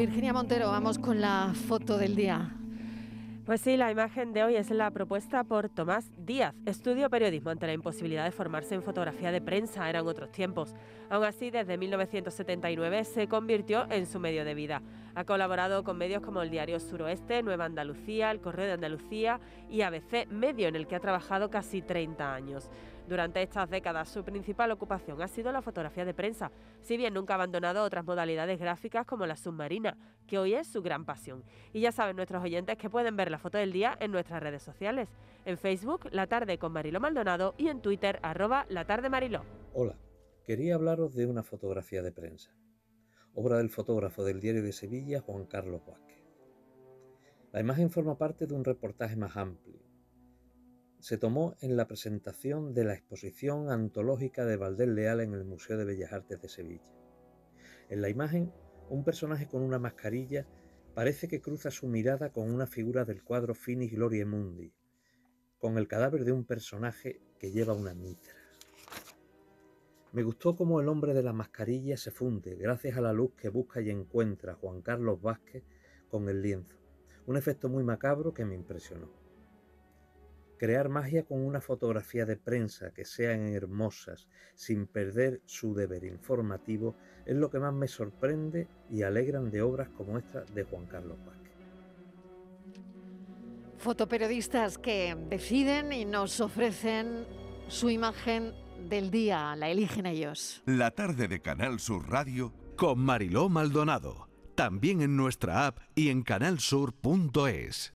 Virginia Montero, vamos con la foto del día. Pues sí, la imagen de hoy es la propuesta por Tomás Díaz. Estudio periodismo ante la imposibilidad de formarse en fotografía de prensa, eran otros tiempos. Aún así, desde 1979 se convirtió en su medio de vida. Ha colaborado con medios como el Diario Suroeste, Nueva Andalucía, El Correo de Andalucía y ABC, medio en el que ha trabajado casi 30 años. Durante estas décadas su principal ocupación ha sido la fotografía de prensa, si bien nunca ha abandonado otras modalidades gráficas como la submarina, que hoy es su gran pasión. Y ya saben nuestros oyentes que pueden ver la foto del día en nuestras redes sociales, en Facebook La Tarde con Mariló Maldonado y en Twitter arroba La Tarde Mariló. Hola, quería hablaros de una fotografía de prensa, obra del fotógrafo del Diario de Sevilla Juan Carlos Vázquez. La imagen forma parte de un reportaje más amplio se tomó en la presentación de la exposición antológica de Valdés Leal en el Museo de Bellas Artes de Sevilla. En la imagen, un personaje con una mascarilla parece que cruza su mirada con una figura del cuadro Finis Gloria Mundi, con el cadáver de un personaje que lleva una mitra. Me gustó cómo el hombre de la mascarilla se funde gracias a la luz que busca y encuentra Juan Carlos Vázquez con el lienzo, un efecto muy macabro que me impresionó. Crear magia con una fotografía de prensa que sean hermosas, sin perder su deber informativo, es lo que más me sorprende y alegran de obras como esta de Juan Carlos Vázquez. Fotoperiodistas que deciden y nos ofrecen su imagen del día, la eligen ellos. La tarde de Canal Sur Radio con Mariló Maldonado, también en nuestra app y en canalsur.es.